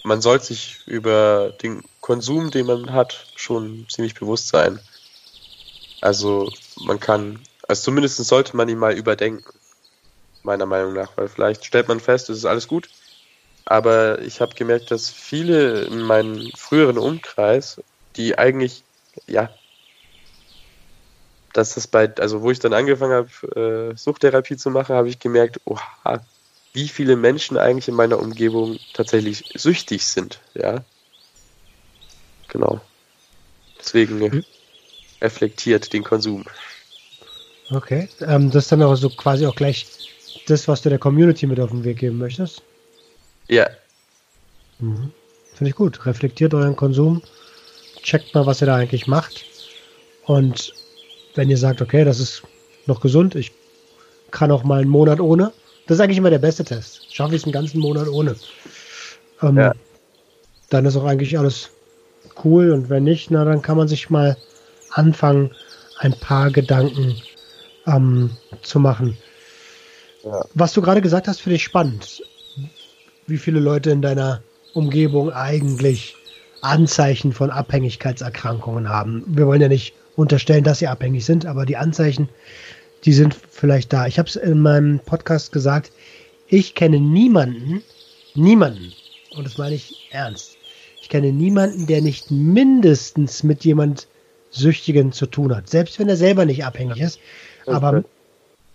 man sollte sich über den Konsum, den man hat, schon ziemlich bewusst sein. Also man kann, also zumindest sollte man ihn mal überdenken, meiner Meinung nach, weil vielleicht stellt man fest, es ist alles gut, aber ich habe gemerkt, dass viele in meinem früheren Umkreis, die eigentlich, ja, dass das bei, also wo ich dann angefangen habe, äh, Suchttherapie zu machen, habe ich gemerkt, oha, wie viele Menschen eigentlich in meiner Umgebung tatsächlich süchtig sind, ja. Genau. Deswegen
Hm.
reflektiert den Konsum.
Okay. Ähm, das ist dann auch so quasi auch gleich das, was du der Community mit auf den Weg geben möchtest?
Ja,
Mhm. Finde ich gut. Reflektiert euren Konsum. Checkt mal, was ihr da eigentlich macht. Und wenn ihr sagt, okay, das ist noch gesund, ich kann auch mal einen Monat ohne. Das ist eigentlich immer der beste Test. Schaffe ich es einen ganzen Monat ohne. Ähm,
Ja.
Dann ist auch eigentlich alles cool. Und wenn nicht, na, dann kann man sich mal anfangen, ein paar Gedanken ähm, zu machen.
Ja.
Was du gerade gesagt hast, finde ich spannend. Wie viele Leute in deiner Umgebung eigentlich Anzeichen von Abhängigkeitserkrankungen haben. Wir wollen ja nicht unterstellen, dass sie abhängig sind, aber die Anzeichen, die sind vielleicht da. Ich habe es in meinem Podcast gesagt, ich kenne niemanden, niemanden, und das meine ich ernst, ich kenne niemanden, der nicht mindestens mit jemand Süchtigen zu tun hat, selbst wenn er selber nicht abhängig ist. Aber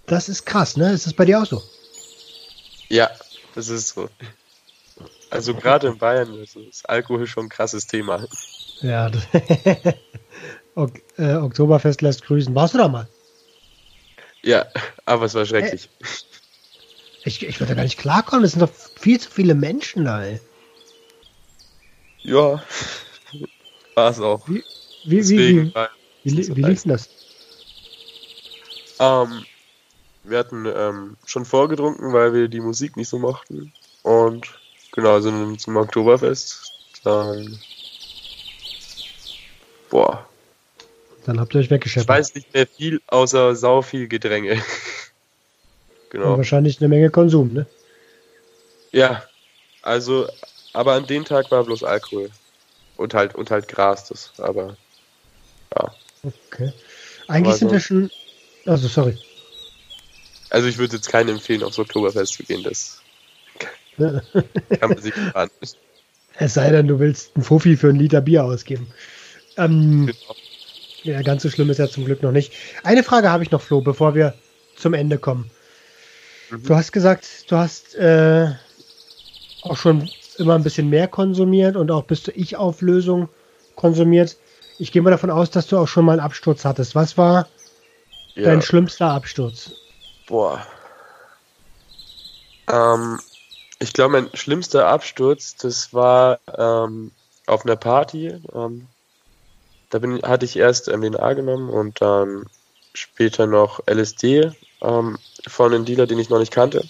das ist krass, ne? Ist das bei dir auch so?
ja, das ist so. Also gerade in Bayern ist Alkohol schon ein krasses Thema.
Ja, das ok äh, Oktoberfest lässt grüßen. Warst du da mal?
Ja, aber es war schrecklich.
Ich, ich würde gar nicht klarkommen. Es sind doch viel zu viele Menschen da, ey.
Ja, war es auch.
Wie, wie,
Deswegen
wie, wie, wie, wie lief denn das?
Ähm, wir hatten ähm, schon vorgetrunken, weil wir die Musik nicht so mochten. Und genau, sind zum Oktoberfest. Dann. Boah,
Dann habt ihr euch
ich
weggeschäppert.
weiß nicht mehr viel, außer sau viel Gedränge.
Und
genau.
wahrscheinlich eine Menge Konsum, ne?
Ja, also, aber an dem Tag war bloß Alkohol. Und halt, und halt Gras, das, aber. Ja.
Okay. Eigentlich
Aber
sind
so-
wir schon. Also, sorry.
Also ich würde jetzt keinen empfehlen, aufs Oktoberfest zu gehen, das kann man sich sparen.
Es sei denn, du willst einen Fuffi für einen Liter Bier ausgeben. Ähm,
Genau.
Ja, ganz so schlimm ist ja zum Glück noch nicht. Eine Frage habe ich noch, Flo, bevor wir zum Ende kommen.
Mhm.
Du hast gesagt, du hast äh, auch schon immer ein bisschen mehr konsumiert und auch bis zur Ich-Auflösung konsumiert. Ich gehe mal davon aus, dass du auch schon mal einen Absturz hattest. Was war
Ja.
dein schlimmster Absturz?
Boah. Ähm, ich glaube, mein schlimmster Absturz, das war ähm, auf einer Party. Ähm, da bin, hatte ich erst MDNA genommen und dann später noch LSD ähm, von einem Dealer, den ich noch nicht kannte.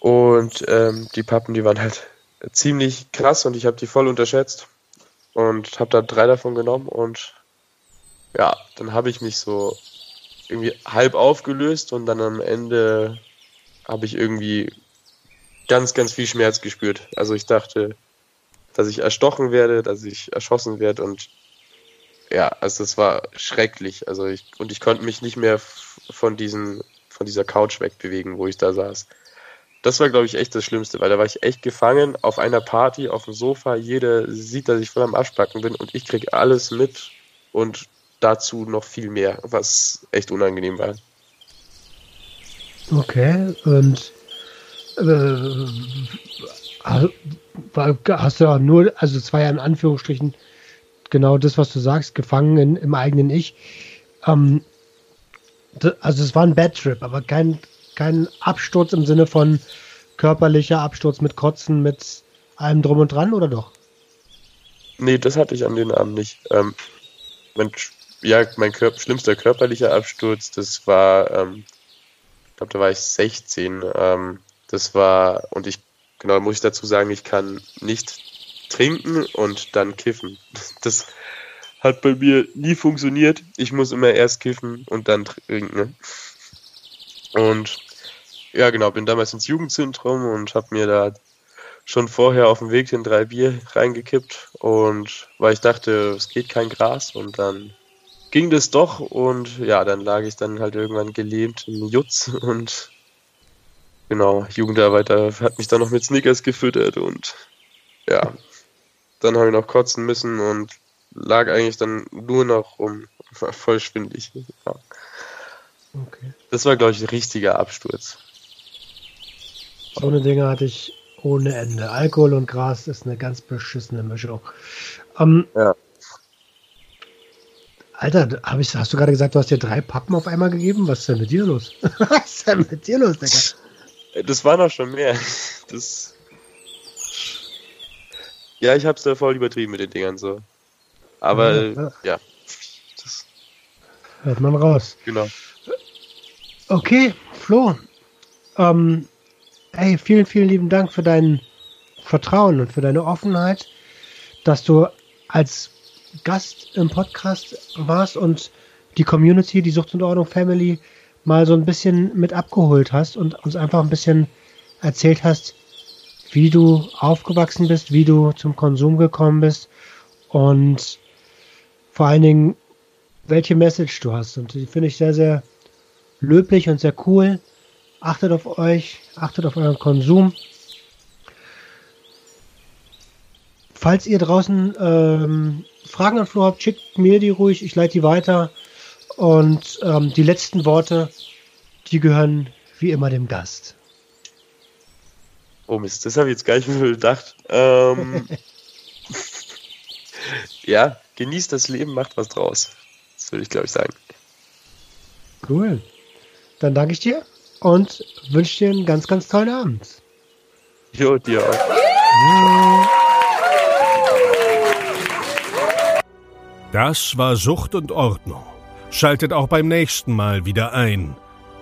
Und ähm, die Pappen, die waren halt ziemlich krass und ich habe die voll unterschätzt und habe da drei davon genommen und ja, dann habe ich mich so irgendwie halb aufgelöst und dann am Ende habe ich irgendwie ganz, ganz viel Schmerz gespürt. Also ich dachte, dass ich erstochen werde, dass ich erschossen werde und ja, also das war schrecklich. Also ich und ich konnte mich nicht mehr von diesen von dieser Couch wegbewegen, wo ich da saß. Das war, glaube ich, echt das Schlimmste, weil da war ich echt gefangen auf einer Party auf dem Sofa. Jeder sieht, dass ich voll am Arschbacken bin und ich krieg alles mit und dazu noch viel mehr, was echt unangenehm war.
Okay, und äh, hast du auch nur, also es ja in Anführungsstrichen genau das, was du sagst, gefangen in, im eigenen Ich. Ähm, also es war ein Bad Trip, aber kein, kein Absturz im Sinne von körperlicher Absturz mit Kotzen, mit allem drum und dran, oder doch?
Nee, das hatte ich an den Abend nicht. Ähm, mein, ja, mein Kör schlimmster körperlicher Absturz, das war, ähm, ich glaube, da war ich 16. Ähm, das war, und ich, genau, muss ich dazu sagen, ich kann nicht trinken und dann kiffen. Das hat bei mir nie funktioniert. Ich muss immer erst kiffen und dann trinken. Und ja, genau, bin damals ins Jugendzentrum und habe mir da schon vorher auf dem Weg hin drei Bier reingekippt und weil ich dachte, es geht kein Gras und dann ging das doch und ja, dann lag ich dann halt irgendwann gelähmt im Jutz und genau, Jugendarbeiter hat mich dann noch mit Snickers gefüttert und ja, dann habe ich noch kotzen müssen und lag eigentlich dann nur noch rum, war voll schwindelig. Ja.
Okay.
Das war, glaube ich, ein richtiger Absturz.
So eine Dinge hatte ich ohne Ende. Alkohol und Gras ist eine ganz beschissene Mischung. Ähm,
Ja.
Alter, hab ich, hast du gerade gesagt, du hast dir drei Pappen auf einmal gegeben? Was ist denn mit dir los? Was ist denn mit dir los, Digga?
Das waren auch schon mehr. Das. Ja, ich hab's da voll übertrieben mit den Dingern so. Aber
Ja,
äh, ja. Das,
Hört man raus.
genau.
Okay, Flo. Ähm, ey, vielen, vielen lieben Dank für dein Vertrauen und für deine Offenheit, dass du als Gast im Podcast warst und die Community, die Sucht und Ordnung Family, mal so ein bisschen mit abgeholt hast und uns einfach ein bisschen erzählt hast, wie du aufgewachsen bist, wie du zum Konsum gekommen bist und vor allen Dingen, welche Message du hast. Und die finde ich sehr, sehr löblich und sehr cool. Achtet auf euch, achtet auf euren Konsum. Falls ihr draußen ähm, Fragen an Flo habt, schickt mir die ruhig, ich leite die weiter. Und ähm, die letzten Worte, die gehören wie immer dem Gast.
Oh Mist, das habe ich jetzt gar nicht mehr gedacht. Ähm, ja, genießt das Leben, macht was draus. Das würde ich, glaube ich, sagen.
Cool. Dann danke ich dir und wünsche dir einen ganz, ganz tollen Abend.
Jo, dir auch.
Das war Sucht und Ordnung. Schaltet auch beim nächsten Mal wieder ein.